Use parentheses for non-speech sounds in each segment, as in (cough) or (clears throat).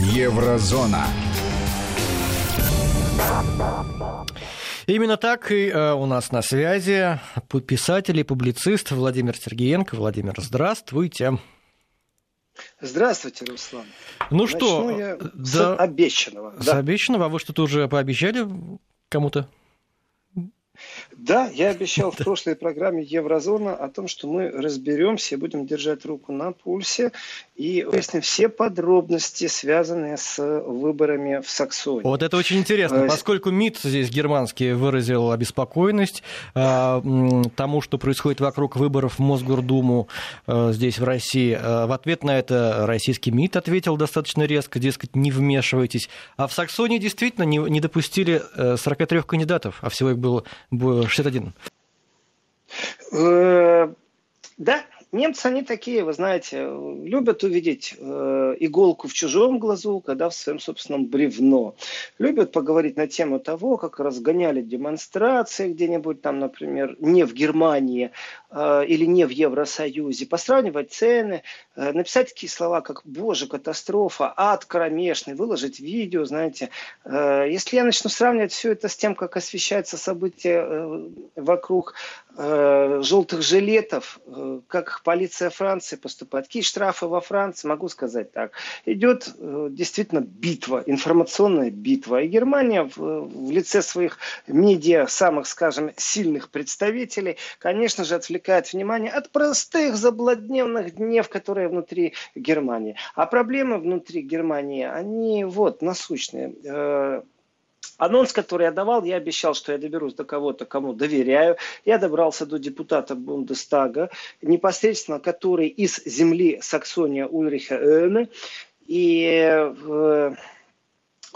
Еврозона. Именно так и э, у нас на связи писатель и публицист Владимир Сергеенко. Владимир, здравствуйте. Здравствуйте, Руслан. Ну Начну что, я да, с обещанного. С да. обещанного? А вы что-то уже пообещали кому-то? Да, я обещал в прошлой программе Еврозона о том, что мы разберемся и будем держать руку на пульсе и выясним все подробности, связанные с выборами в Саксонии. Вот это очень интересно, э, поскольку МИД здесь германский выразил обеспокоенность э, тому, что происходит вокруг выборов в Мосгордуму э, здесь, в России. Э, в ответ на это российский МИД ответил достаточно резко, дескать, не вмешивайтесь. А в Саксонии действительно не, не допустили 43 э, кандидатов, а всего их было 61. Э, да, немцы, они такие, вы знаете, любят увидеть э, иголку в чужом глазу, когда в своем собственном бревно. Любят поговорить на тему того, как разгоняли демонстрации где-нибудь там, например, не в Германии э, или не в Евросоюзе, посравнивать цены, э, написать такие слова, как «Боже, катастрофа», «Ад кромешный», выложить видео, знаете. Э, если я начну сравнивать все это с тем, как освещаются события э, вокруг э, желтых жилетов, э, как полиция Франции поступает, какие штрафы во Франции, могу сказать так. Идет э, действительно битва, информационная битва. И Германия в, в лице своих медиа, самых, скажем, сильных представителей, конечно же, отвлекает внимание от простых заблудневных днев, которые внутри Германии. А проблемы внутри Германии, они вот насущные Анонс, который я давал, я обещал, что я доберусь до кого-то, кому доверяю. Я добрался до депутата Бундестага, непосредственно который из земли Саксония Ульриха Эне. И э,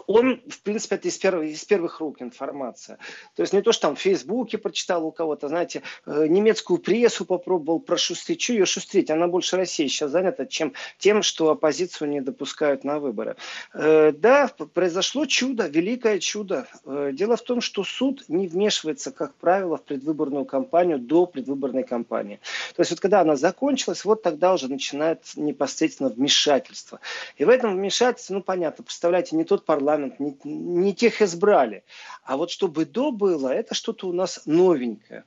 он, в принципе, это из первых, из первых рук информация. То есть не то, что там в Фейсбуке прочитал у кого-то, знаете, э, немецкую прессу попробовал прошустрить. Что ее шустрить? Она больше России сейчас занята, чем тем, что оппозицию не допускают на выборы. Э, да, произошло чудо, великое чудо. Э, дело в том, что суд не вмешивается, как правило, в предвыборную кампанию до предвыборной кампании. То есть вот когда она закончилась, вот тогда уже начинает непосредственно вмешательство. И в этом вмешательстве, ну понятно, представляете, не тот парламент, парламент, не, не тех избрали. А вот чтобы до было, это что-то у нас новенькое.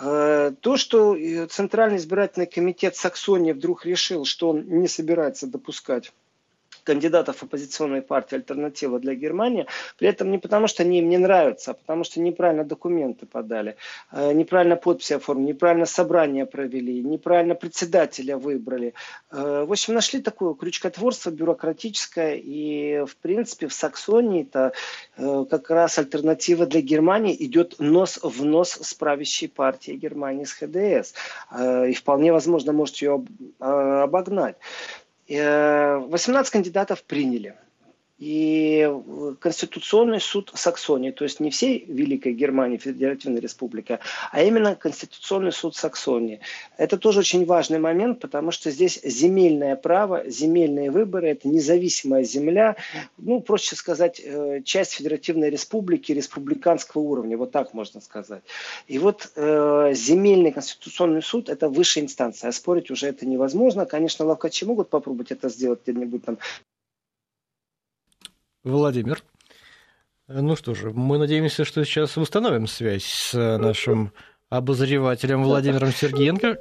Э, то, что Центральный избирательный комитет Саксонии вдруг решил, что он не собирается допускать кандидатов оппозиционной партии «Альтернатива для Германии», при этом не потому, что они им не нравятся, а потому что неправильно документы подали, э, неправильно подписи оформили, неправильно собрание провели, неправильно председателя выбрали. Э, в общем, нашли такое крючкотворство бюрократическое, и, в принципе, в Саксонии это э, как раз альтернатива для Германии идет нос в нос с правящей партией Германии, с ХДС. И вполне возможно может ее обогнать. 18 кандидатов приняли. И Конституционный суд Саксонии, то есть не всей Великой Германии, Федеративной Республики, а именно Конституционный суд Саксонии. Это тоже очень важный момент, потому что здесь земельное право, земельные выборы, это независимая земля, ну, проще сказать, э, часть Федеративной Республики, республиканского уровня, вот так можно сказать. И вот э, земельный Конституционный суд – это высшая инстанция, а спорить уже это невозможно. Конечно, лавкачи могут попробовать это сделать где-нибудь там Владимир. Ну что же, мы надеемся, что сейчас установим связь с нашим обозревателем Владимиром Сергеенко.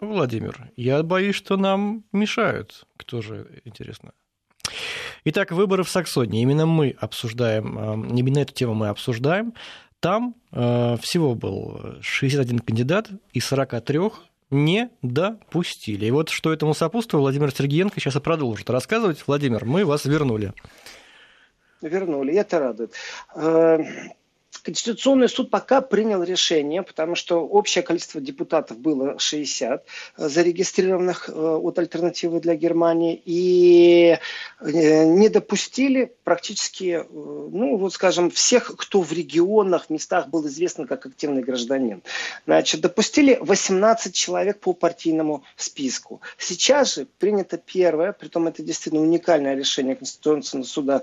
Владимир, я боюсь, что нам мешают. Кто же, интересно? Итак, выборы в Саксонии. Именно мы обсуждаем, э, именно эту тему мы обсуждаем. Там э, всего был 61 кандидат из 43 не допустили. И вот что этому сопутствовало, Владимир Сергеенко сейчас и продолжит рассказывать. Владимир, мы вас вернули вернули, это радует. Э, Конституционный суд пока принял решение, потому что общее количество депутатов было 60 э, зарегистрированных э, от альтернативы для Германии, и не допустили практически, ну вот скажем, всех, кто в регионах, местах был известен как активный гражданин. Значит, допустили 18 человек по партийному списку. Сейчас же принято первое, притом это действительно уникальное решение Конституционного суда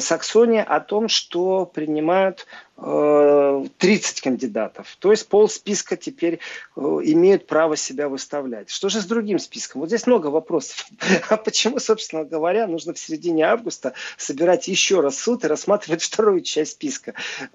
Саксония о том, что принимают 30 кандидатов. То есть пол списка теперь имеют право себя выставлять. Что же с другим списком? Вот здесь много вопросов. (laughs) А почему, собственно говоря, нужно в середине августа собирать еще раз суд и рассматривать (laughs) вторую часть списка? (clears throat)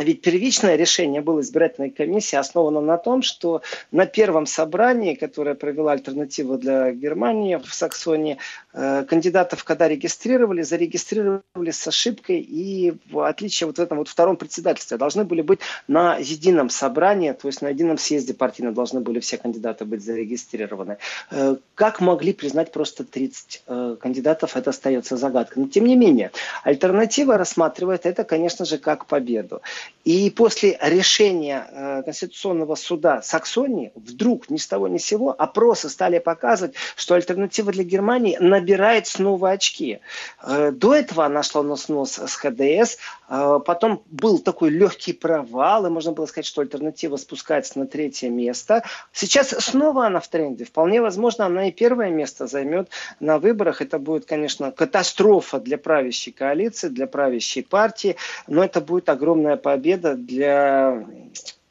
Ведь первичное решение было избирательной комиссии основано на том, что на первом собрании, которое провела альтернатива для Германии в Саксонии, э, кандидатов, когда регистрировали, зарегистрировали с ошибкой и в отличие вот в этом вот втором председательстве должны были быть на едином собрании, то есть на едином съезде партийном должны были все кандидаты быть зарегистрированы. Э, как могли признать просто 30 э, кандидатов, это остается загадкой. Но тем не менее, альтернатива рассматривает это, конечно же, как победу. И после решения э, Конституционного суда Саксонии вдруг ни с того ни с сего опросы стали показывать, что альтернатива для Германии набирает снова очки. Э, до этого она шла на снос с ХДС, э, потом был такой легкий провал, и можно было сказать, что альтернатива спускается на третье место. Сейчас снова она в тренде. Вполне возможно, она и первое место займет на выборах. Это будет, конечно, катастрофа для правящей коалиции, для правящей партии, но это будет огромная победа для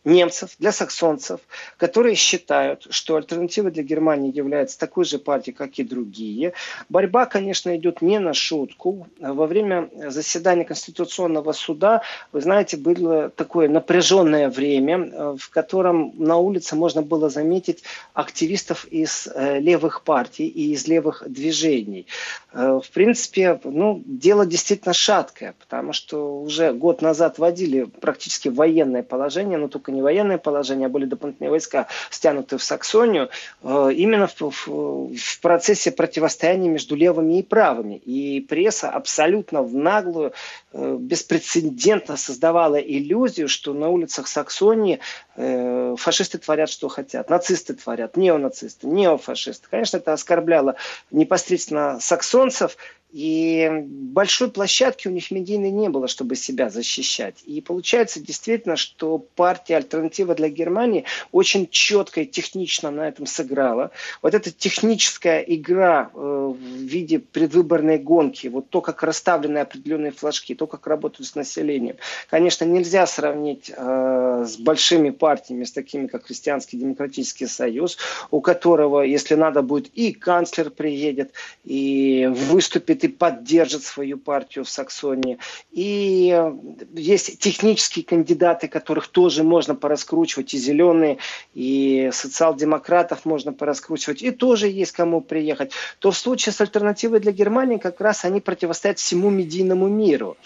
немцев, для саксонцев, которые считают, что альтернатива для Германии является такой же партией, как и другие. Борьба, конечно, идет не на шутку. Во время заседания Конституционного суда, вы знаете, было такое напряженное время, в котором на улице можно было заметить активистов из э, левых партий и из левых движений. Э, в принципе, ну, дело действительно шаткое, потому что уже год назад вводили практически военное положение, но только не военное положение, а были дополнительные войска стянуты в Саксонию, э, именно в, в, в процессе противостояния между левыми и правыми. И пресса абсолютно в наглую, э, беспрецедентно создавала иллюзию, что на улицах Саксонии фашисты творят, что хотят, нацисты творят, неонацисты, неофашисты. Конечно, это оскорбляло непосредственно Саксонию, солнцев и большой площадки у них медийной не было, чтобы себя защищать. И получается действительно, что партия «Альтернатива для Германии» очень четко и технично на этом сыграла. Вот эта техническая игра э, в виде предвыборной гонки, вот то, как расставлены определенные флажки, то, как работают с населением, конечно, нельзя сравнить э, с большими партиями, с такими, как Христианский демократический союз, у которого, если надо будет, и канцлер приедет, и выступит и поддержит свою партию в Саксонии. И э, есть технические кандидаты, которых тоже можно пораскручивать, и зеленые, и социал-демократов можно пораскручивать, и тоже есть кому приехать. То в случае с альтернативой для Германии как раз они противостоят всему медийному миру.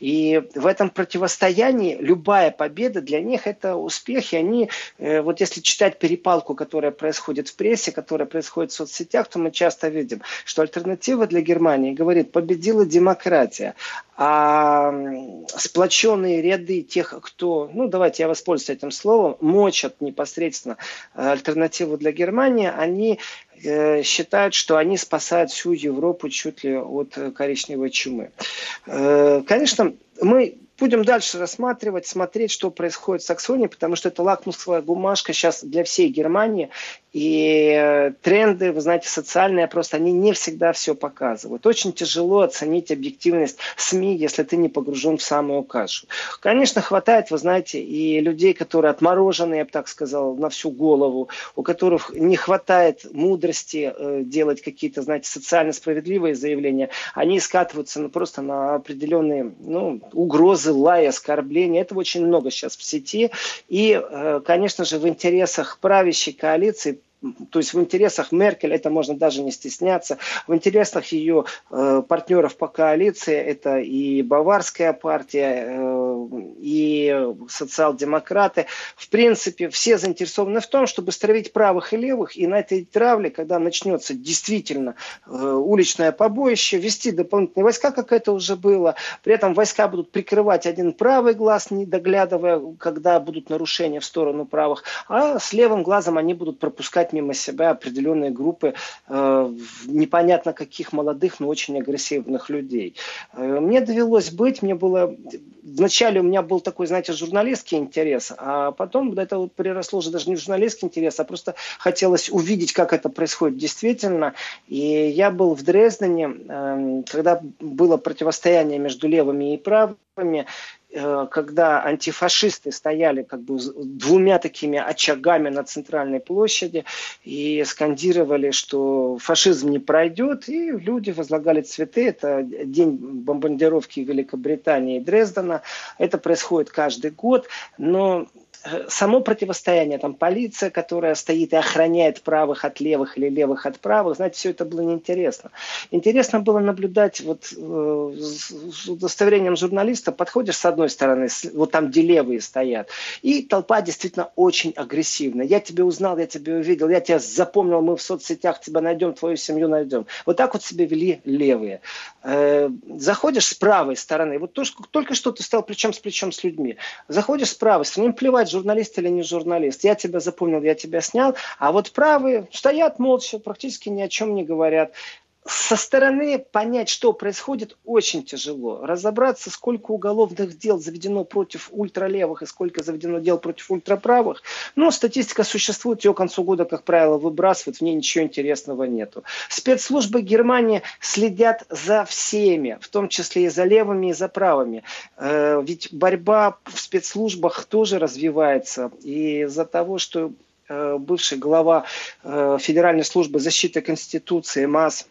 И в этом противостоянии любая победа для них это успех. И они, э, вот если читать перепалку, которая происходит в прессе, которая происходит в соцсетях, то мы часто видим, что альтернатива для Германии говорит, победила демократия. А сплоченные ряды тех, кто, ну давайте я воспользуюсь этим словом, мочат непосредственно э, альтернативу для Германии, они э, считают, что они спасают всю Европу чуть ли от коричневой чумы. Э, конечно, мы будем дальше рассматривать, смотреть, что происходит в Саксонии, потому что это лакмусовая бумажка сейчас для всей Германии. И э, тренды, вы знаете, социальные, просто они не всегда все показывают. Очень тяжело оценить объективность СМИ, если ты не погружен в самую кашу. Конечно, хватает, вы знаете, и людей, которые отморожены, я бы так сказал, на всю голову, у которых не хватает мудрости э, делать какие-то, знаете, социально справедливые заявления. Они скатываются ну, просто на определенные ну, угрозы, лай, оскорбления. Этого очень много сейчас в сети. И, э, конечно же, в интересах правящей коалиции то есть в интересах Меркель, это можно даже не стесняться, в интересах ее э, партнеров по коалиции, это и Баварская партия, э, и социал-демократы, в принципе, все заинтересованы в том, чтобы стравить правых и левых, и на этой травле, когда начнется действительно э, уличное побоище, вести дополнительные войска, как это уже было, при этом войска будут прикрывать один правый глаз, не доглядывая, когда будут нарушения в сторону правых, а с левым глазом они будут пропускать мимо себя определенные группы э, непонятно каких молодых, но очень агрессивных людей. Э, мне довелось быть, мне было... Вначале у меня был такой, знаете, журналистский интерес, а потом это вот переросло уже даже не в журналистский интерес, а просто хотелось увидеть, как это происходит действительно. И я был в Дрездене, э, когда было противостояние между левыми и правыми, когда антифашисты стояли как бы двумя такими очагами на центральной площади и скандировали, что фашизм не пройдет, и люди возлагали цветы. Это день бомбардировки Великобритании и Дрездена. Это происходит каждый год, но Э, само противостояние, там полиция, которая стоит и охраняет правых от левых или левых от правых, знаете, все это было неинтересно. Интересно было наблюдать вот э, с удостоверением журналиста, подходишь с одной стороны, вот там, где левые стоят, и толпа действительно очень агрессивная. Я тебя узнал, я тебя увидел, я тебя запомнил, мы в соцсетях тебя найдем, твою семью найдем. Вот так вот себя вели левые. Э, заходишь с правой стороны, вот только что ты стал плечом с плечом с людьми, заходишь с правой стороны, плевать, журналист или не журналист. Я тебя запомнил, я тебя снял. А вот правые стоят молча, практически ни о чем не говорят со стороны понять, что происходит, очень тяжело. Разобраться, сколько уголовных дел заведено против ультралевых и сколько заведено дел против ультраправых. Ну, статистика существует, ее к концу года, как правило, выбрасывают, в ней ничего интересного нету. Спецслужбы Германии следят за всеми, в том числе и за левыми, и за правыми. Э, ведь борьба в спецслужбах тоже развивается. И из-за того, что э, бывший глава э, Федеральной службы защиты Конституции МАС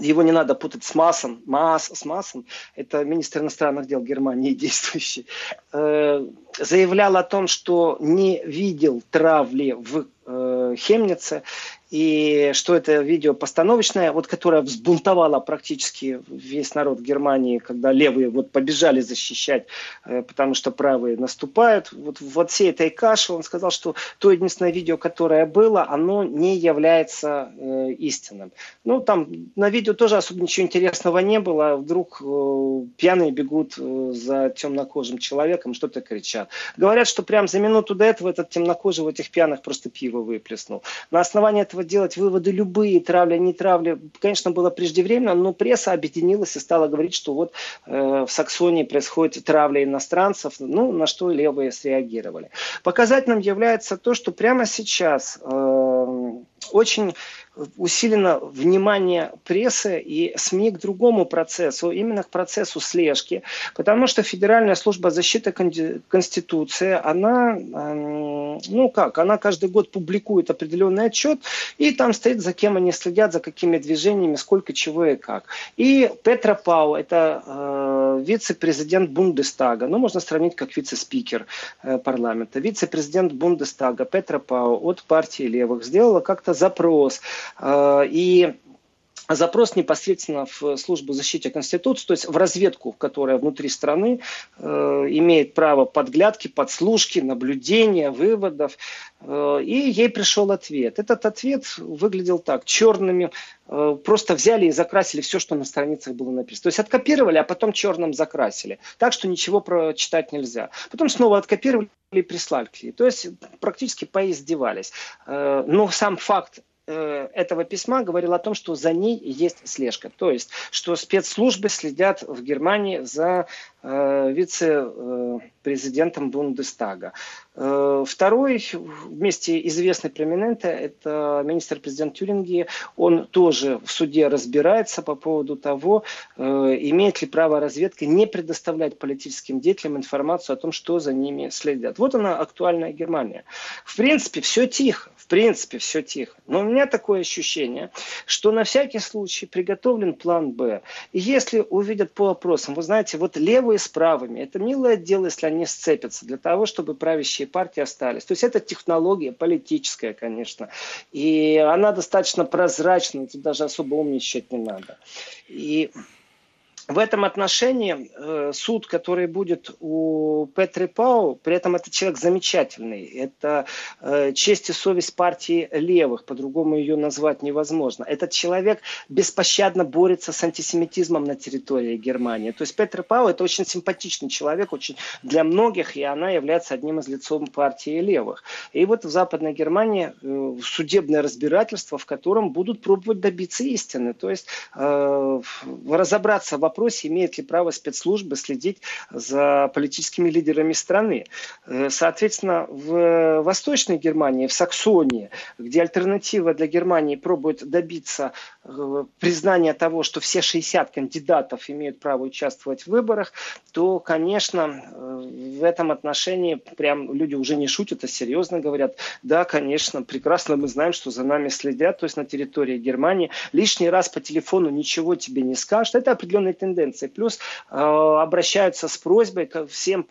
его не надо путать с Массом. Масс, с Массом, это министр иностранных дел Германии (laughs) действующий, э, заявлял о том, что не видел травли в э, Хемнице и что это видео постановочное, вот которое взбунтовало практически весь народ Германии, когда левые вот побежали защищать, э, потому что правые наступают. Вот, вот всей этой каши он сказал, что то единственное видео, которое было, оно не является э, истинным. Ну, там на видео тоже особо ничего интересного не было. Вдруг э, пьяные бегут э, за темнокожим человеком, что-то кричат. Говорят, что прямо за минуту до этого этот темнокожий в этих пьяных просто пиво выплеснул. На основании этого этого делать выводы любые, травля, не травля, конечно, было преждевременно, но пресса объединилась и стала говорить, что вот э, в Саксонии происходит травля иностранцев, ну, на что левые среагировали. Показательным является то, что прямо сейчас э, очень усилено внимание прессы и СМИ к другому процессу, именно к процессу слежки, потому что Федеральная служба защиты Конституции, она, эм, ну как, она каждый год публикует определенный отчет, и там стоит, за кем они следят, за какими движениями, сколько, чего и как. И Петра Пау, это э, вице-президент Бундестага, ну можно сравнить как вице-спикер э, парламента, вице-президент Бундестага Петра Пау от партии левых сделала как-то запрос и запрос непосредственно в службу защиты Конституции, то есть в разведку, которая внутри страны э, имеет право подглядки, подслушки, наблюдения, выводов. Э, и ей пришел ответ. Этот ответ выглядел так, черными, э, просто взяли и закрасили все, что на страницах было написано. То есть откопировали, а потом черным закрасили. Так что ничего прочитать нельзя. Потом снова откопировали и прислали. То есть практически поиздевались. Э, но сам факт Э, этого письма говорил о том, что за ней есть слежка. То есть, что спецслужбы следят в Германии за э, вице-президентом Бундестага. Э, второй, вместе известный проминента, это министр-президент Тюринги. Он тоже в суде разбирается по поводу того, э, имеет ли право разведка не предоставлять политическим деятелям информацию о том, что за ними следят. Вот она, актуальная Германия. В принципе, все тихо принципе, все тихо. Но у меня такое ощущение, что на всякий случай приготовлен план «Б». И если увидят по вопросам, вы знаете, вот левые с правыми, это милое дело, если они сцепятся, для того, чтобы правящие партии остались. То есть это технология политическая, конечно. И она достаточно прозрачная, тут даже особо умничать не надо. И в этом отношении э, суд, который будет у Петри Пау, при этом это человек замечательный. Это э, честь и совесть партии левых, по-другому ее назвать невозможно. Этот человек беспощадно борется с антисемитизмом на территории Германии. То есть Петри Пау это очень симпатичный человек, очень для многих, и она является одним из лицом партии левых. И вот в Западной Германии э, судебное разбирательство, в котором будут пробовать добиться истины. То есть разобраться в вопросе, вопросе, имеют ли право спецслужбы следить за политическими лидерами страны. Э, соответственно, в Восточной Германии, в Саксонии, где альтернатива для Германии пробует добиться э, признания того, что все 60 кандидатов имеют право участвовать в выборах, то, конечно, э, в этом отношении прям люди уже не шутят, а серьезно говорят, да, конечно, прекрасно мы знаем, что за нами следят, то есть на территории Германии. Лишний раз по телефону ничего тебе не скажут. Это определенные тенденции. Плюс э, обращаются с просьбой ко всем,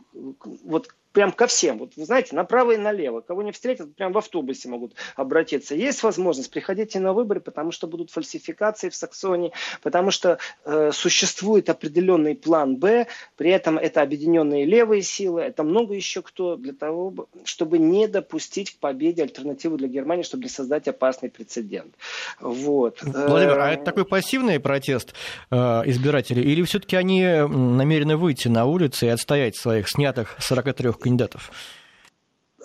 вот прям ко всем. Вот вы знаете, направо и налево. Кого не встретят, прям в автобусе могут обратиться. Есть возможность, приходите на выборы, потому что будут фальсификации в Саксонии, потому что э, существует определенный план Б, при этом это объединенные левые силы, это много еще кто для того, чтобы не допустить к победе альтернативу для Германии, чтобы не создать опасный прецедент. Вот. Владимир, а это такой пассивный протест э, избирателей, или все-таки они намерены выйти на улицы и отстоять своих снятых 43 кандидатов?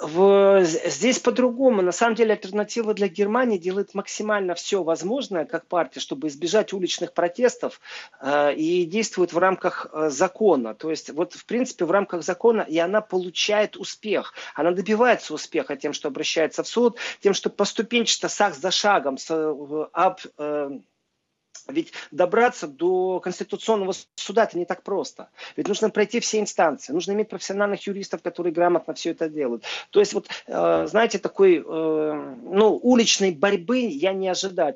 В, здесь по-другому. На самом деле альтернатива для Германии делает максимально все возможное, как партия, чтобы избежать уличных протестов э, и действует в рамках э, закона. То есть вот в принципе в рамках закона и она получает успех. Она добивается успеха тем, что обращается в суд, тем, что поступенчато, шаг за шагом, с, об, э, ведь добраться до Конституционного суда это не так просто. Ведь нужно пройти все инстанции, нужно иметь профессиональных юристов, которые грамотно все это делают. То есть вот, э, знаете, такой, э, ну, уличной борьбы я не ожидаю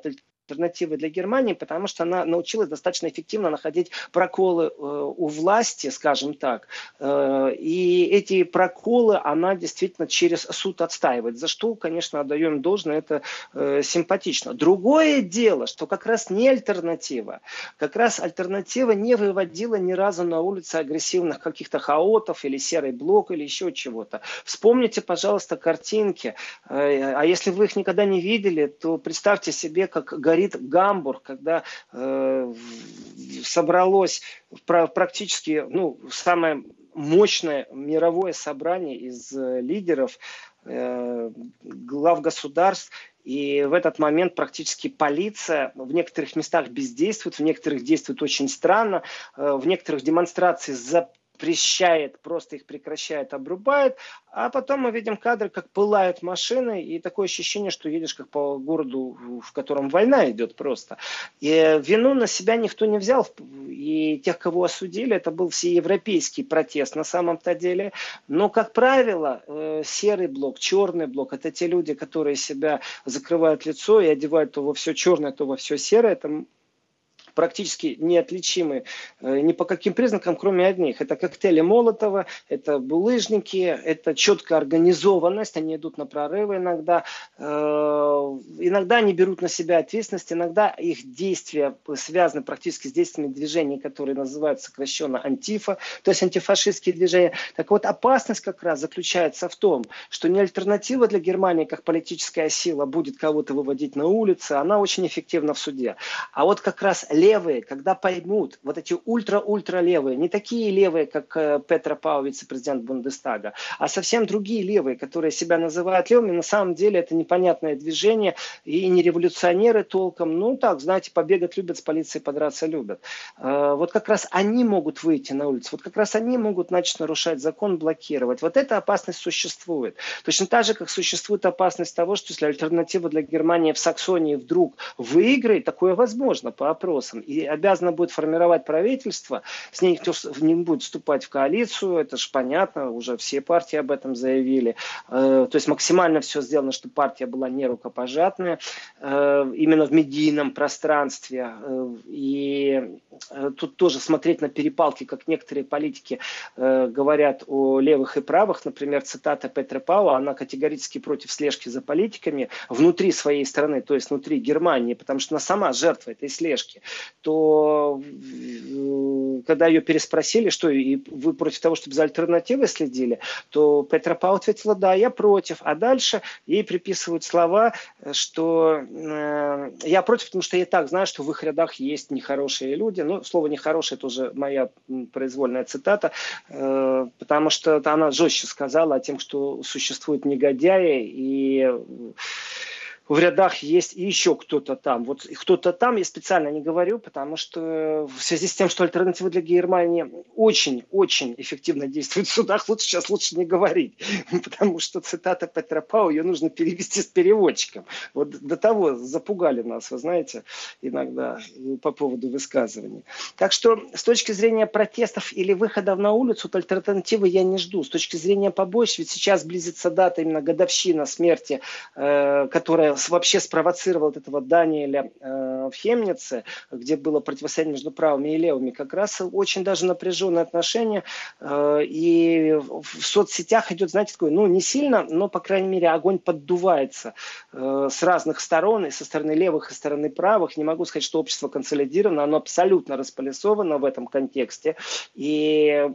альтернативой для Германии, потому что она научилась достаточно эффективно находить проколы э, у власти, скажем так. Э, и эти проколы она действительно через суд отстаивает, за что, конечно, отдаем должное, это э, симпатично. Другое дело, что как раз не альтернатива. Как раз альтернатива не выводила ни разу на улице агрессивных каких-то хаотов или серый блок или еще чего-то. Вспомните, пожалуйста, картинки. А если вы их никогда не видели, то представьте себе, как горит горит Гамбург, когда э, собралось практически ну, самое мощное мировое собрание из э, лидеров, э, глав государств, и в этот момент практически полиция в некоторых местах бездействует, в некоторых действует очень странно, э, в некоторых демонстрации за запрещает, просто их прекращает, обрубает, а потом мы видим кадры, как пылают машины, и такое ощущение, что едешь как по городу, в котором война идет просто. И вину на себя никто не взял, и тех, кого осудили, это был всеевропейский протест на самом-то деле. Но, как правило, э, серый блок, черный блок, это те люди, которые себя закрывают лицо и одевают то во все черное, то во все серое. Это практически неотличимы э, ни по каким признакам, кроме одних. Это коктейли Молотова, это булыжники, это четкая организованность, они идут на прорывы иногда. Э, иногда они берут на себя ответственность, иногда их действия связаны практически с действиями движений, которые называют сокращенно антифа, то есть антифашистские движения. Так вот, опасность как раз заключается в том, что не альтернатива для Германии как политическая сила будет кого-то выводить на улицы, она очень эффективна в суде. А вот как раз левые, когда поймут, вот эти ультра-ультра левые, не такие левые, как э, Петра Пау, вице-президент Бундестага, а совсем другие левые, которые себя называют левыми, на самом деле это непонятное движение и не революционеры толком, ну так, знаете, побегать любят, с полицией подраться любят. Э, вот как раз они могут выйти на улицу, вот как раз они могут начать нарушать закон, блокировать. Вот эта опасность существует. Точно так же, как существует опасность того, что если альтернатива для Германии в Саксонии вдруг выиграет, такое возможно по опросам, и обязана будет формировать правительство, с ней никто не будет вступать в коалицию, это же понятно, уже все партии об этом заявили. Э, то есть максимально все сделано, чтобы партия была не рукопожатная, э, именно в медийном пространстве. Э, и тут тоже смотреть на перепалки, как некоторые политики говорят о левых и правых, например, цитата Петра Пауа, она категорически против слежки за политиками внутри своей страны, то есть внутри Германии, потому что она сама жертва этой слежки то э, когда ее переспросили, что и вы против того, чтобы за альтернативы следили, то Петра Пау ответила, да, я против. А дальше ей приписывают слова, что э, я против, потому что я так знаю, что в их рядах есть нехорошие люди. Ну, слово нехорошее тоже моя произвольная цитата, э, потому что она жестче сказала о том, что существуют негодяи и в рядах есть и еще кто-то там. Вот кто-то там я специально не говорю, потому что в связи с тем, что альтернативы для Германии очень-очень эффективно действуют в судах, лучше сейчас лучше не говорить, (laughs) потому что цитата Петра Пау, ее нужно перевести с переводчиком. Вот до того запугали нас, вы знаете, иногда по поводу высказываний. Так что с точки зрения протестов или выходов на улицу, от альтернативы я не жду. С точки зрения побоищ, ведь сейчас близится дата именно годовщина смерти, э, которая вообще спровоцировала вот этого Даниэля э, в Хемнице, где было противостояние между правыми и левыми, как раз очень даже напряженные отношения. Э, и в соцсетях идет, знаете, такой, ну, не сильно, но, по крайней мере, огонь поддувается э, с разных сторон, и со стороны левых, и со стороны правых. Не могу сказать, что общество консолидировано, оно абсолютно располисовано в этом контексте. И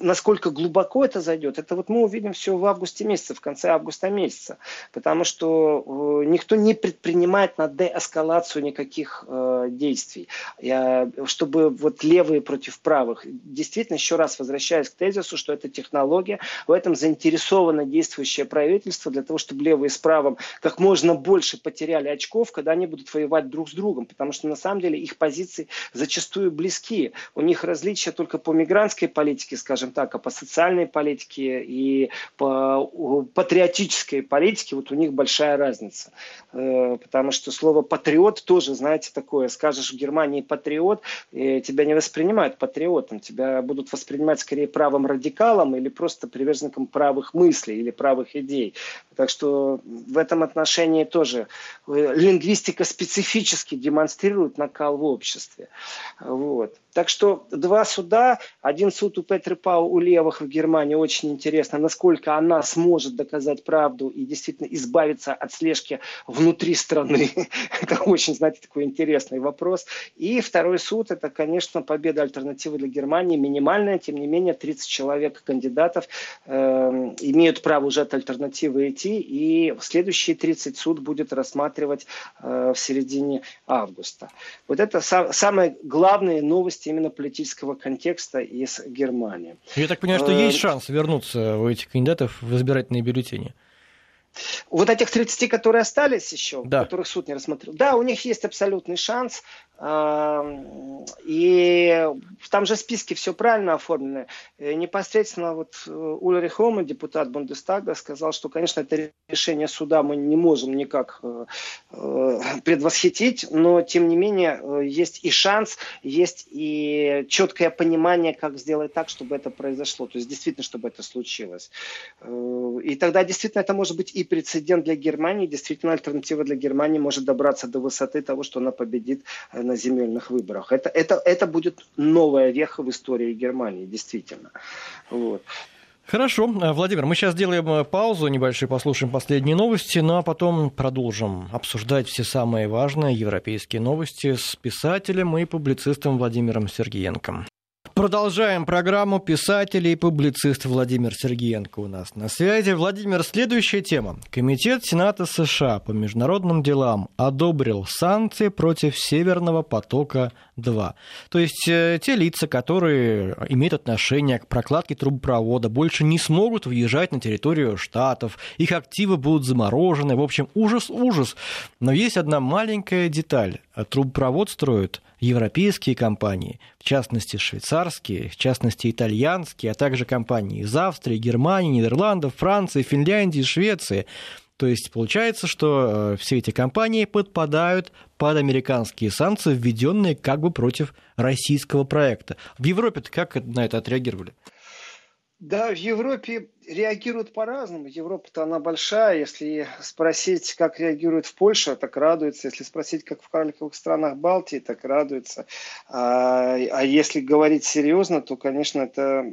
насколько глубоко это зайдет, это вот мы увидим все в августе месяце, в конце августа месяца. Потому что никто не предпринимает на деэскалацию никаких э, действий. Я, чтобы вот левые против правых. Действительно, еще раз возвращаясь к тезису, что это технология, в этом заинтересовано действующее правительство для того, чтобы левые с правым как можно больше потеряли очков, когда они будут воевать друг с другом. Потому что на самом деле их позиции зачастую близки. У них различия только по мигрантской политике, скажем так, а по социальной политике и по патриотической политике вот у них большая разница. Э, потому что слово патриот тоже, знаете, такое, скажешь в Германии патриот, тебя не воспринимают патриотом, тебя будут воспринимать скорее правым радикалом или просто приверженником правых мыслей или правых идей. Так что в этом отношении тоже э, лингвистика специфически демонстрирует накал в обществе. Вот. Так что два суда, один суд у Петры Пау у левых в Германии, очень интересно, насколько она сможет доказать правду и действительно избавиться от слежки внутри страны. (laughs) это очень, знаете, такой интересный вопрос. И второй суд, это, конечно, победа альтернативы для Германии, минимальная, тем не менее, 30 человек кандидатов э, имеют право уже от альтернативы идти, и следующие 30 суд будет рассматривать э, в середине августа. Вот это са- самые главные новости именно политического контекста из Германии. Я так понимаю, что э, есть шанс вернуться у этих кандидатов в избирательные бюллетени. Вот этих 30, которые остались еще, да. которых суд не рассмотрел, да, у них есть абсолютный шанс. И там же в списке все правильно оформлено. И непосредственно вот э, Ульрих Хома, депутат Бундестага, сказал, что, конечно, это решение суда мы не можем никак э, э, предвосхитить, но, тем не менее, есть и шанс, есть и четкое понимание, как сделать так, чтобы это произошло. То есть, действительно, чтобы это случилось. И тогда, действительно, это может быть и прецедент для Германии. Действительно, альтернатива для Германии может добраться до высоты того, что она победит на земельных выборах. Это, это, это будет новая веха в истории Германии, действительно. Вот. Хорошо, Владимир, мы сейчас сделаем э, паузу небольшую, послушаем последние новости, ну а потом продолжим обсуждать все самые важные европейские новости с писателем и публицистом Владимиром Сергеенком. Продолжаем программу. Писатель и публицист Владимир Сергеенко у нас на связи. Владимир, следующая тема. Комитет Сената США по международным делам одобрил санкции против Северного потока-2. То есть э, те лица, которые имеют отношение к прокладке трубопровода, больше не смогут въезжать на территорию штатов. Их активы будут заморожены. В общем, ужас-ужас. Но есть одна маленькая деталь. Трубопровод строят европейские компании, в частности швейцарские, в частности итальянские, а также компании из Австрии, Германии, Нидерландов, Франции, Финляндии, Швеции. То есть получается, что э, все эти компании подпадают под американские санкции, введенные как бы против российского проекта. В Европе-то как на это отреагировали? Да, в Европе реагируют по-разному. Европа-то она большая. Если спросить, как реагирует в Польше, так радуется. Если спросить, как в карликовых странах Балтии, так радуется. А, а если говорить серьезно, то, конечно, это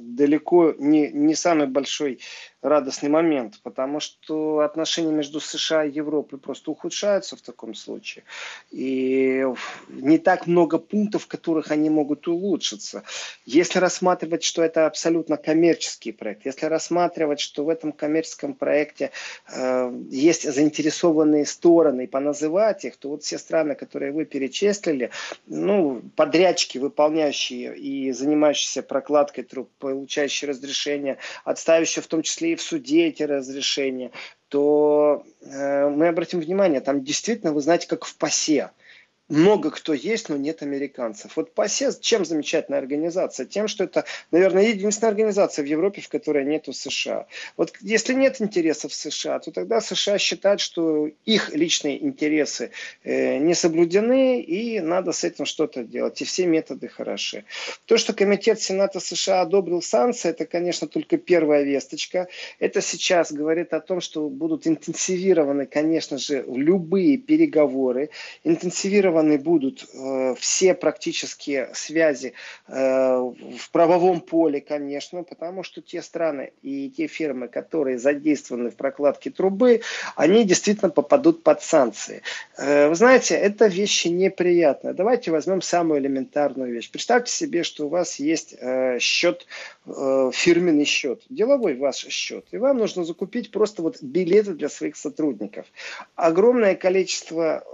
далеко не, не самый большой радостный момент, потому что отношения между США и Европой просто ухудшаются в таком случае. И не так много пунктов, в которых они могут улучшиться. Если рассматривать, что это абсолютно коммерческий проект, если рассматривать, что в этом коммерческом проекте э, есть заинтересованные стороны, и поназывать их, то вот все страны, которые вы перечислили, ну, подрядчики, выполняющие и занимающиеся прокладкой труб, получающие разрешения, отставящие в том числе и в суде эти разрешения, то э, мы обратим внимание, там действительно, вы знаете, как в ПАСЕ – много кто есть, но нет американцев. Вот ПАСЕ чем замечательная организация? Тем, что это, наверное, единственная организация в Европе, в которой нету США. Вот если нет интересов США, то тогда США считают, что их личные интересы э, не соблюдены, и надо с этим что-то делать. И все методы хороши. То, что Комитет Сената США одобрил санкции, это, конечно, только первая весточка. Это сейчас говорит о том, что будут интенсивированы, конечно же, любые переговоры, интенсивированы зафиксированы будут э, все практически связи э, в правовом поле, конечно, потому что те страны и те фирмы, которые задействованы в прокладке трубы, они действительно попадут под санкции. Э, вы знаете, это вещи неприятные. Давайте возьмем самую элементарную вещь. Представьте себе, что у вас есть э, счет, э, фирменный счет, деловой ваш счет, и вам нужно закупить просто вот билеты для своих сотрудников. Огромное количество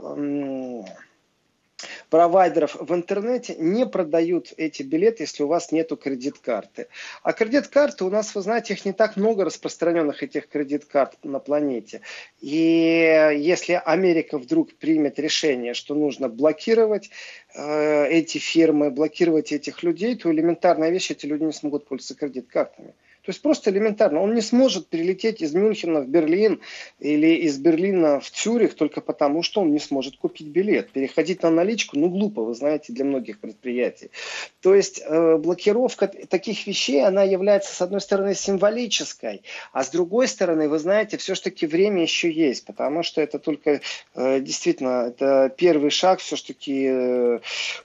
провайдеров в интернете не продают эти билеты, если у вас нету кредит-карты. А кредит-карты у нас, вы знаете, их не так много распространенных этих кредит-карт на планете. И если Америка вдруг примет решение, что нужно блокировать э, эти фирмы, блокировать этих людей, то элементарная вещь, эти люди не смогут пользоваться кредит-картами. То есть просто элементарно. Он не сможет перелететь из Мюнхена в Берлин или из Берлина в Цюрих только потому, что он не сможет купить билет. Переходить на наличку, ну, глупо, вы знаете, для многих предприятий. То есть э, блокировка таких вещей, она является, с одной стороны, символической, а с другой стороны, вы знаете, все-таки время еще есть, потому что это только э, действительно это первый шаг, все-таки э,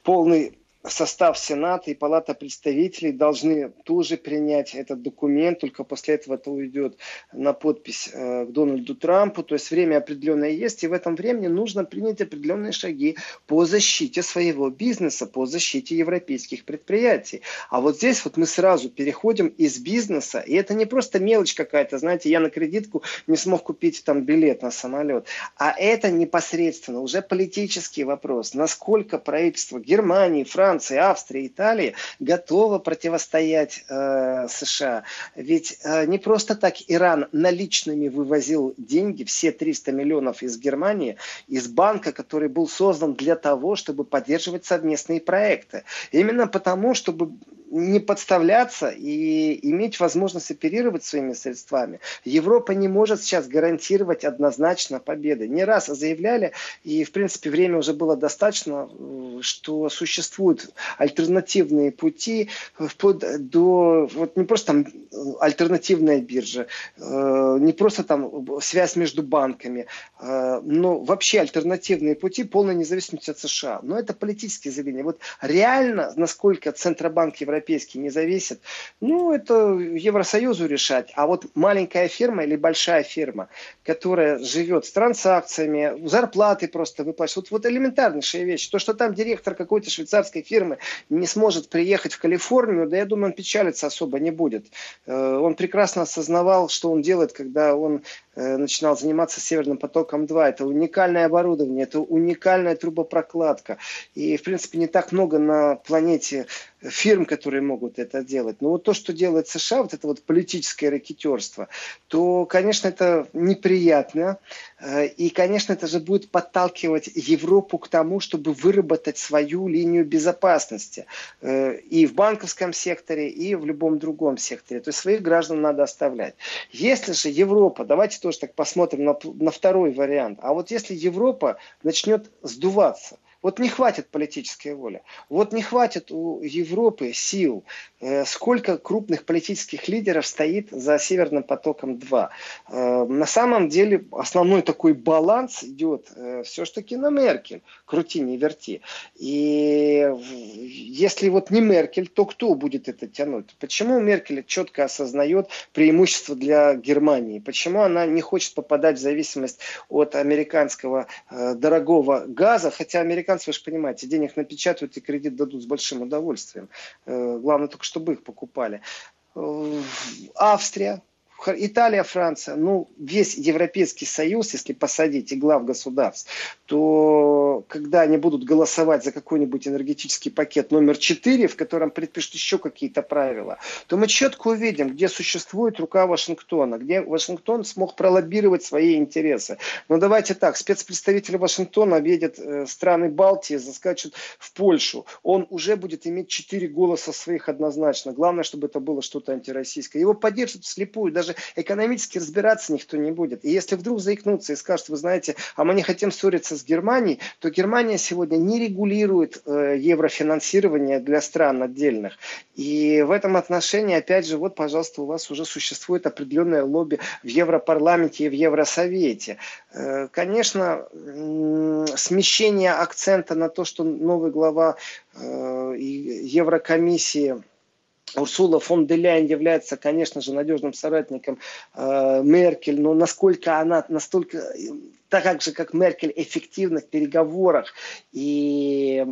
полный состав Сената и Палата представителей должны тоже принять этот документ, только после этого это уйдет на подпись э, к Дональду Трампу, то есть время определенное есть, и в этом времени нужно принять определенные шаги по защите своего бизнеса, по защите европейских предприятий. А вот здесь вот мы сразу переходим из бизнеса, и это не просто мелочь какая-то, знаете, я на кредитку не смог купить там билет на самолет, а это непосредственно уже политический вопрос, насколько правительство Германии, Франции, Франции, Австрии, Италии готова противостоять э, США. Ведь э, не просто так Иран наличными вывозил деньги, все 300 миллионов из Германии, из банка, который был создан для того, чтобы поддерживать совместные проекты. Именно потому, чтобы не подставляться и иметь возможность оперировать своими средствами. Европа не может сейчас гарантировать однозначно победы. Не раз заявляли, и в принципе время уже было достаточно, э, что существуют альтернативные пути, вплоть до вот не просто там альтернативная биржа, э, не просто там связь между банками, э, но вообще альтернативные пути полной независимости от США. Но это политические заявления. Вот реально, насколько Центробанк Европейский европейский не зависит, ну, это Евросоюзу решать. А вот маленькая фирма или большая фирма, которая живет с транзакциями, зарплаты просто выплачивают. Вот, вот элементарнейшая вещь. То, что там директор какой-то швейцарской фирмы не сможет приехать в Калифорнию, да я думаю, он печалиться особо не будет. Э, он прекрасно осознавал, что он делает, когда он начинал заниматься Северным потоком-2. Это уникальное оборудование, это уникальная трубопрокладка. И, в принципе, не так много на планете фирм, которые могут это делать. Но вот то, что делает США, вот это вот политическое ракетерство, то, конечно, это неприятно. Э, и, конечно, это же будет подталкивать Европу к тому, чтобы выработать свою линию безопасности э, и в банковском секторе, и в любом другом секторе. То есть своих граждан надо оставлять. Если же Европа, давайте тоже так посмотрим на, на второй вариант, а вот если Европа начнет сдуваться – вот не хватит политической воли. Вот не хватит у Европы сил. Э, сколько крупных политических лидеров стоит за Северным потоком-2. Э, на самом деле основной такой баланс идет э, все-таки на Меркель. Крути, не верти. И если вот не Меркель, то кто будет это тянуть? Почему Меркель четко осознает преимущество для Германии? Почему она не хочет попадать в зависимость от американского дорогого газа? Хотя американцы американцы, вы же понимаете, денег напечатают и кредит дадут с большим удовольствием. Э, главное только, чтобы их покупали. Э, Австрия, Италия, Франция, ну, весь Европейский Союз, если посадить и глав государств, то когда они будут голосовать за какой-нибудь энергетический пакет номер 4, в котором предпишут еще какие-то правила, то мы четко увидим, где существует рука Вашингтона, где Вашингтон смог пролоббировать свои интересы. Но давайте так, спецпредставитель Вашингтона видит э, страны Балтии, заскачет в Польшу. Он уже будет иметь 4 голоса своих однозначно. Главное, чтобы это было что-то антироссийское. Его поддержат вслепую, даже экономически разбираться никто не будет. И если вдруг заикнутся и скажут, вы знаете, а мы не хотим ссориться с Германией, то Германия сегодня не регулирует э, еврофинансирование для стран отдельных. И в этом отношении, опять же, вот, пожалуйста, у вас уже существует определенное лобби в Европарламенте и в Евросовете. Э, конечно, смещение акцента на то, что новый глава э, Еврокомиссии Урсула фон де Ляйен является, конечно же, надежным соратником э, Меркель, но насколько она настолько, так же, как Меркель, эффективна в переговорах и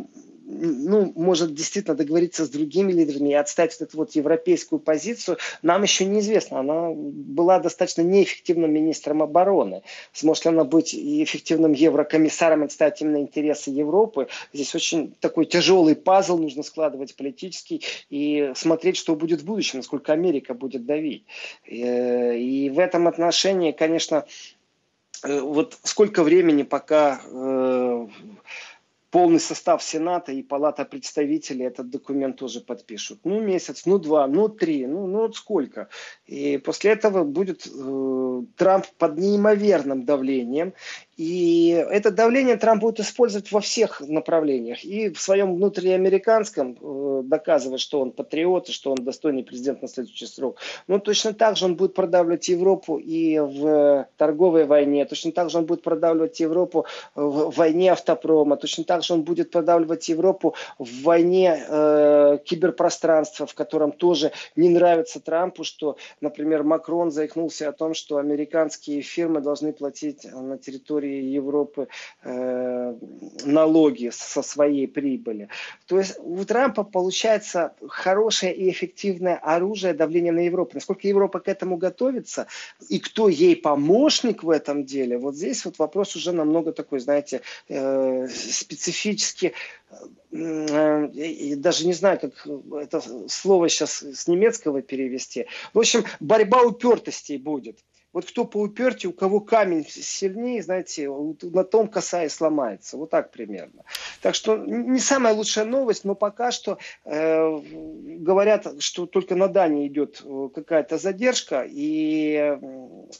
ну, может действительно договориться с другими лидерами и отстать вот эту вот европейскую позицию, нам еще неизвестно. Она была достаточно неэффективным министром обороны. Сможет ли она быть эффективным еврокомиссаром и отстаивать именно интересы Европы? Здесь очень такой тяжелый пазл нужно складывать политический и смотреть, что будет в будущем, насколько Америка будет давить. Э, и в этом отношении, конечно, э, вот сколько времени пока э, полный состав Сената и Палата представителей этот документ тоже подпишут. Ну, месяц, ну, два, ну, три, ну, ну вот сколько. И после этого будет э, Трамп под неимоверным давлением. И это давление Трамп будет использовать во всех направлениях. И в своем внутриамериканском, э, доказывать, что он патриот, и что он достойный президент на следующий срок. Но точно так же он будет продавливать Европу и в торговой войне. Точно так же он будет продавливать Европу в войне автопрома. Точно так же он будет продавливать Европу в войне э, киберпространства, в котором тоже не нравится Трампу, что, например, Макрон заикнулся о том, что американские фирмы должны платить на территории территории Европы э, налоги со своей прибыли. То есть у Трампа получается хорошее и эффективное оружие давления на Европу. Насколько Европа к этому готовится и кто ей помощник в этом деле, вот здесь вот вопрос уже намного такой, знаете, э, специфически э, и даже не знаю, как это слово сейчас с немецкого перевести. В общем, борьба упертостей будет. Вот кто по уперти, у кого камень сильнее, знаете, на том коса и сломается. Вот так примерно. Так что не самая лучшая новость, но пока что э, говорят, что только на Дании идет э, какая-то задержка, и,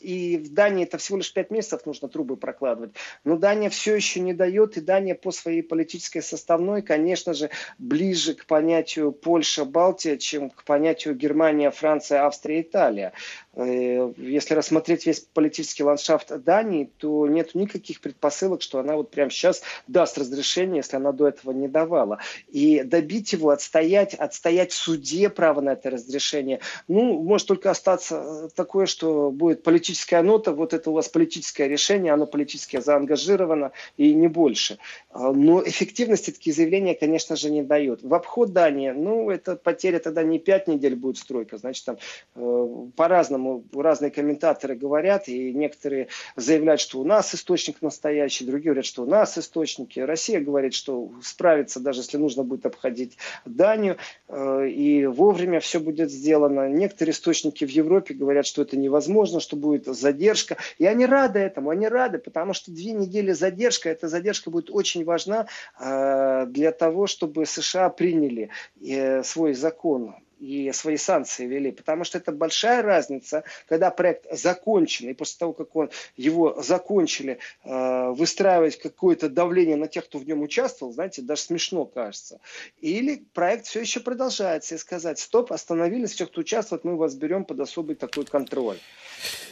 и в Дании это всего лишь 5 месяцев нужно трубы прокладывать. Но Дания все еще не дает, и Дания по своей политической составной, конечно же, ближе к понятию Польша-Балтия, чем к понятию Германия, Франция, Австрия, Италия. Э, если рассмотреть весь политический ландшафт Дании, то нет никаких предпосылок, что она вот прямо сейчас даст разрешение, если она до этого не давала. И добить его, отстоять, отстоять в суде право на это разрешение, ну, может только остаться э, такое, что будет политическая нота, вот это у вас политическое решение, оно политически заангажировано и не больше. А, но эффективности такие заявления, конечно же, не дают. В обход Дании, ну, это потеря тогда не 5 недель будет стройка, значит, там э, по-разному разные комментаторы говорят, и некоторые заявляют, что у нас источник настоящий, другие говорят, что у нас источники. Россия говорит, что справится, даже если нужно будет обходить Данию, э, и вовремя все будет сделано. Некоторые источники в Европе говорят, что это невозможно, что будет задержка. И они рады этому, они рады, потому что две недели задержка, эта задержка будет очень важна э, для того, чтобы США приняли э, свой закон и свои санкции вели, потому что это большая разница, когда проект закончен, и после того, как он, его закончили, э, выстраивать какое-то давление на тех, кто в нем участвовал, знаете, даже смешно кажется. Или проект все еще продолжается, и сказать, стоп, остановились, все, кто участвует, мы вас берем под особый такой контроль.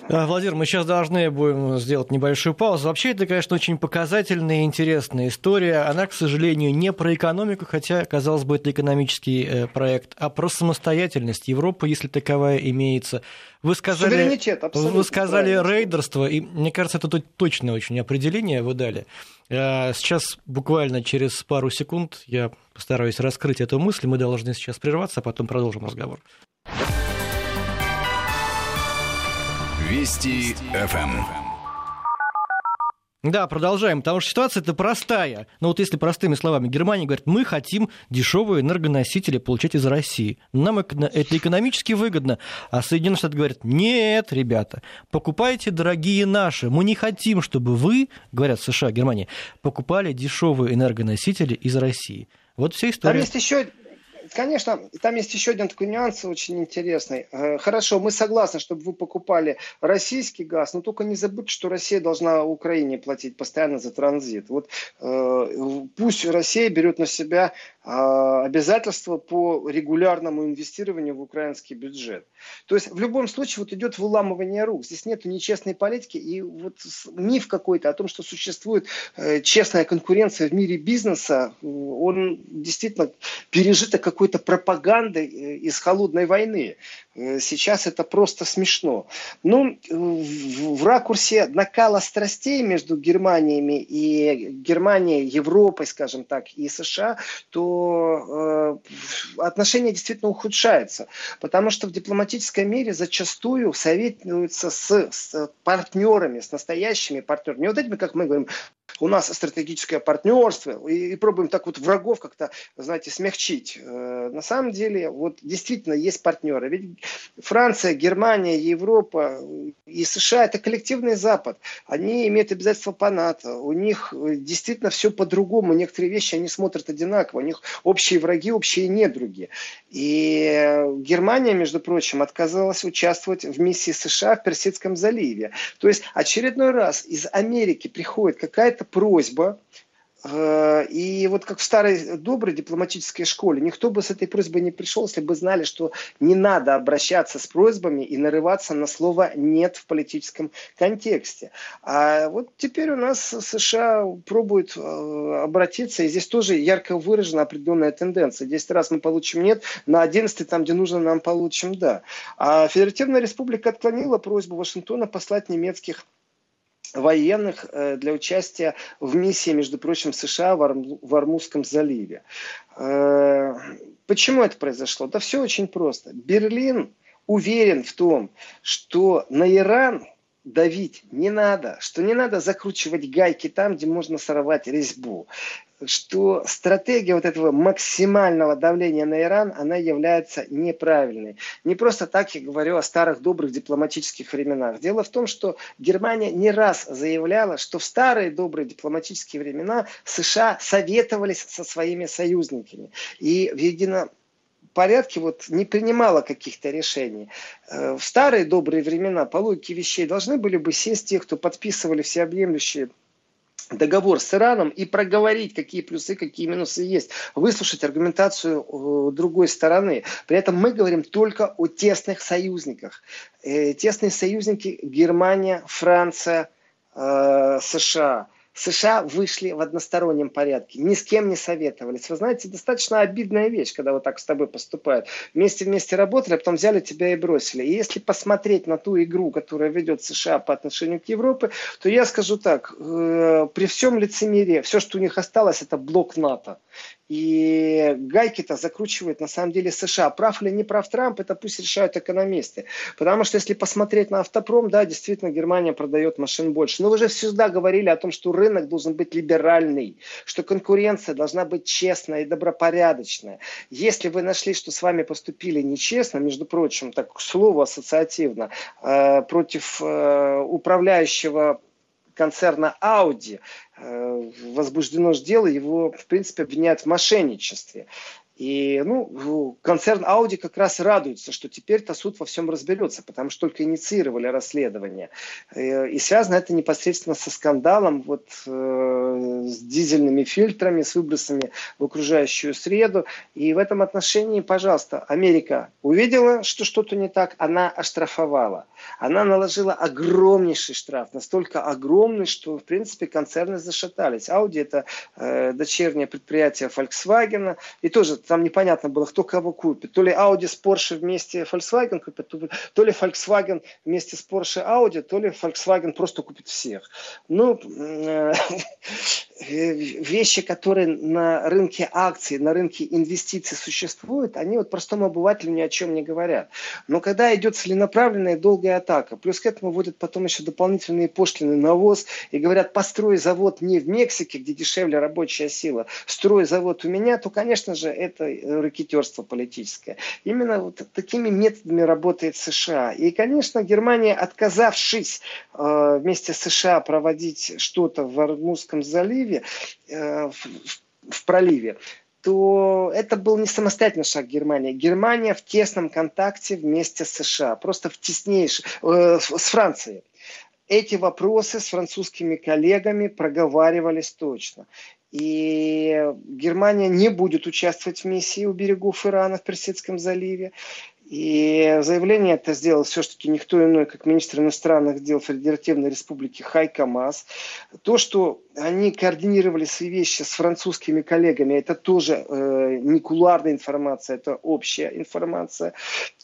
Владимир, мы сейчас должны будем сделать небольшую паузу. Вообще, это, конечно, очень показательная и интересная история. Она, к сожалению, не про экономику, хотя, казалось бы, это экономический э, проект, а про самостоятельность Европы, если таковая имеется. Вы сказали, вы сказали рейдерство, и мне кажется, это точное очень определение вы дали. Э, сейчас буквально через пару секунд я постараюсь раскрыть эту мысль. Мы должны сейчас прерваться, а потом продолжим разговор. Вести ФМ. Да, продолжаем, потому что ситуация это простая. Но вот если простыми словами, Германия говорит, мы хотим дешевые энергоносители получать из России. Нам это экономически выгодно. А Соединенные Штаты говорят, нет, ребята, покупайте дорогие наши. Мы не хотим, чтобы вы, говорят США, Германия, покупали дешевые энергоносители из России. Вот вся история. Там есть еще Конечно, там есть еще один такой нюанс очень интересный. Э, хорошо, мы согласны, чтобы вы покупали российский газ, но только не забудьте, что Россия должна Украине платить постоянно за транзит. Вот э, пусть Россия берет на себя обязательства по регулярному инвестированию в украинский бюджет. То есть в любом случае вот идет выламывание рук. Здесь нет нечестной политики и вот миф какой-то о том, что существует э, честная конкуренция в мире бизнеса, он действительно пережиток какой-то пропаганды э, из холодной войны. Э, сейчас это просто смешно. Ну, в, ракурсе накала страстей между Германиями и Германией, Европой, скажем так, и США, то э, отношения действительно ухудшаются. Потому что в дипломатической мире зачастую советуются с, с партнерами, с настоящими партнерами. Не вот этими, как мы говорим, у нас стратегическое партнерство, и, и пробуем так вот врагов как-то, знаете, смягчить. Э, на самом деле, вот действительно есть партнеры. Ведь Франция, Германия, Европа и США – это коллективный Запад. Они имеют обязательства по НАТО. У них э, действительно все по-другому. Некоторые вещи они смотрят одинаково. У них общие враги, общие недруги. И Германия, между прочим, отказалась участвовать в миссии США в Персидском заливе. То есть очередной раз из Америки приходит какая-то просьба Э, и вот как в старой доброй дипломатической школе, никто бы с этой просьбой не пришел, если бы знали, что не надо обращаться с просьбами и нарываться на слово «нет» в политическом контексте. А вот теперь у нас США пробует э, обратиться, и здесь тоже ярко выражена определенная тенденция. Десять раз мы получим «нет», на одиннадцатый там, где нужно, нам получим «да». А Федеративная Республика отклонила просьбу Вашингтона послать немецких военных э, для участия в миссии, между прочим, США в, Арм, в Армузском заливе. Э, почему это произошло? Да все очень просто. Берлин уверен в том, что на Иран давить не надо, что не надо закручивать гайки там, где можно сорвать резьбу что стратегия вот этого максимального давления на Иран, она является неправильной. Не просто так я говорю о старых добрых дипломатических временах. Дело в том, что Германия не раз заявляла, что в старые добрые дипломатические времена США советовались со своими союзниками. И в едино порядке вот не принимала каких-то решений. Э, в старые добрые времена по логике вещей должны были бы сесть те, кто подписывали всеобъемлющие договор с Ираном и проговорить, какие плюсы, какие минусы есть, выслушать аргументацию э, другой стороны. При этом мы говорим только о тесных союзниках. Э, тесные союзники Германия, Франция, э, США – США вышли в одностороннем порядке, ни с кем не советовались. Вы знаете, достаточно обидная вещь, когда вот так с тобой поступают. Вместе-вместе работали, а потом взяли тебя и бросили. И если посмотреть на ту игру, которая ведет США по отношению к Европе, то я скажу так, э, при всем лицемерии, все, что у них осталось, это блок НАТО. И гайки-то закручивает на самом деле США. Прав или не прав Трамп, это пусть решают экономисты. Потому что если посмотреть на автопром, да, действительно Германия продает машин больше. Но вы же всегда говорили о том, что рынок должен быть либеральный, что конкуренция должна быть честная и добропорядочная. Если вы нашли, что с вами поступили нечестно, между прочим, так к слову ассоциативно, э, против э, управляющего концерна Audi э, возбуждено же дело, его, в принципе, обвиняют в мошенничестве. И ну, концерн Audi как раз радуется, что теперь-то суд во всем разберется, потому что только инициировали расследование. Э, и связано это непосредственно со скандалом вот, э, с дизельными фильтрами, с выбросами в окружающую среду. И в этом отношении, пожалуйста, Америка увидела, что что-то не так, она оштрафовала. Она наложила огромнейший штраф, настолько огромный, что, в принципе, концерны зашатались. Audi – это э, дочернее предприятие Volkswagen, и тоже там непонятно было, кто кого купит. То ли Audi с Porsche вместе Volkswagen купит, то ли Volkswagen вместе с Porsche Audi, то ли Volkswagen просто купит всех. Ну, э, (laughs) вещи, которые на рынке акций, на рынке инвестиций существуют, они вот простому обывателю ни о чем не говорят. Но когда идет целенаправленная долгая атака, плюс к этому вводят потом еще дополнительные пошлины на ВОЗ и говорят, построй завод не в Мексике, где дешевле рабочая сила, строй завод у меня, то, конечно же, это ракетерство политическое. Именно вот такими методами работает США. И, конечно, Германия, отказавшись э, вместе с США проводить что-то в Армузском заливе, э, в, в проливе, то это был не самостоятельный шаг Германии. Германия в тесном контакте вместе с США, просто в теснейшем, э, с Францией. Эти вопросы с французскими коллегами проговаривались точно. И Германия не будет участвовать в миссии у берегов Ирана в Персидском заливе. И заявление это сделал все-таки никто иной, как министр иностранных дел Федеративной Республики Хайка Мас. То, что они координировали свои вещи с французскими коллегами, это тоже э, не кулуарная информация, это общая информация.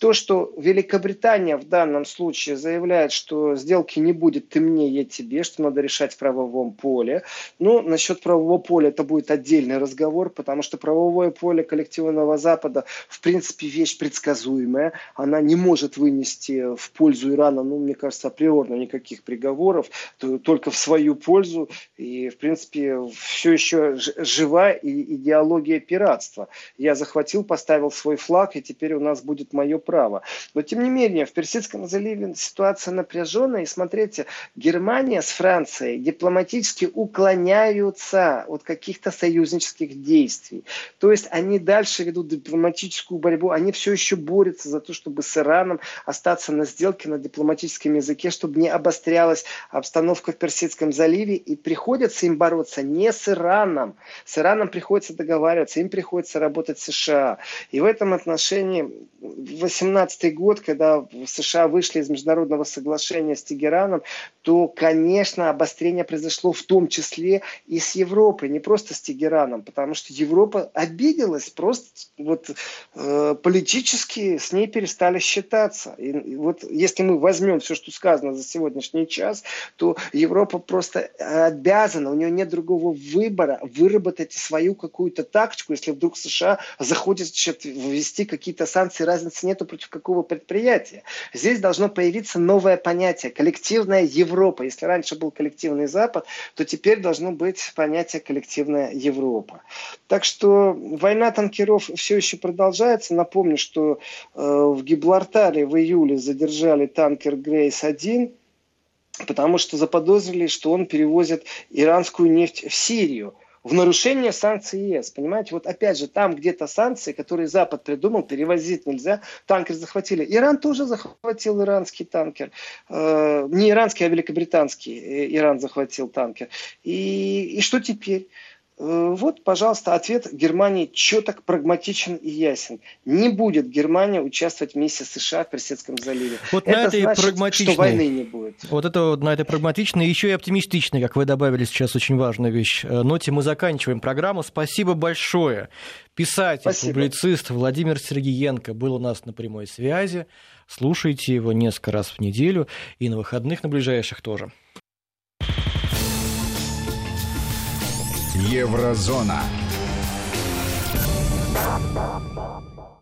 То, что Великобритания в данном случае заявляет, что сделки не будет ты мне, я тебе, что надо решать в правовом поле. Ну, насчет правового поля это будет отдельный разговор, потому что правовое поле коллективного Запада в принципе вещь предсказуемая. Она не может вынести в пользу Ирана, ну, мне кажется, априорно никаких приговоров, только в свою пользу. И в принципе, все еще жива и идеология пиратства. Я захватил, поставил свой флаг, и теперь у нас будет мое право. Но, тем не менее, в Персидском заливе ситуация напряженная. И смотрите, Германия с Францией дипломатически уклоняются от каких-то союзнических действий. То есть они дальше ведут дипломатическую борьбу. Они все еще борются за то, чтобы с Ираном остаться на сделке на дипломатическом языке, чтобы не обострялась обстановка в Персидском заливе. И приходится им бороться не с Ираном. С Ираном приходится договариваться, им приходится работать с США. И в этом отношении 18 год, когда США вышли из международного соглашения с Тегераном, то, конечно, обострение произошло в том числе и с Европой, не просто с Тегераном, потому что Европа обиделась, просто вот э, политически с ней перестали считаться. И, вот если мы возьмем все, что сказано за сегодняшний час, то Европа просто обязана у него нет другого выбора выработать свою какую-то тактику, если вдруг США заходит ввести какие-то санкции, разницы нету против какого предприятия. Здесь должно появиться новое понятие, коллективная Европа. Если раньше был коллективный Запад, то теперь должно быть понятие коллективная Европа. Так что война танкеров все еще продолжается. Напомню, что э, в Гибралтаре в июле задержали танкер Грейс-1, потому что заподозрили, что он перевозит иранскую нефть в Сирию в нарушение санкций ЕС. Понимаете, вот опять же, там где-то санкции, которые Запад придумал, перевозить нельзя, танкер захватили. Иран тоже захватил иранский танкер. Э, не иранский, а великобританский э, Иран захватил танкер. И, и что теперь? Э, вот, пожалуйста, ответ Германии четок, прагматичен и ясен. Не будет Германия участвовать в миссии США в Персидском заливе. Вот это на этой значит, прагматичной, что войны не будет. Вот это вот на этой прагматичной, еще и оптимистичной, как вы добавили сейчас очень важную вещь, э, ноте мы заканчиваем программу. Спасибо большое. Писатель, Спасибо. публицист Владимир Сергеенко был у нас на прямой связи. Слушайте его несколько раз в неделю и на выходных на ближайших тоже. Еврозона.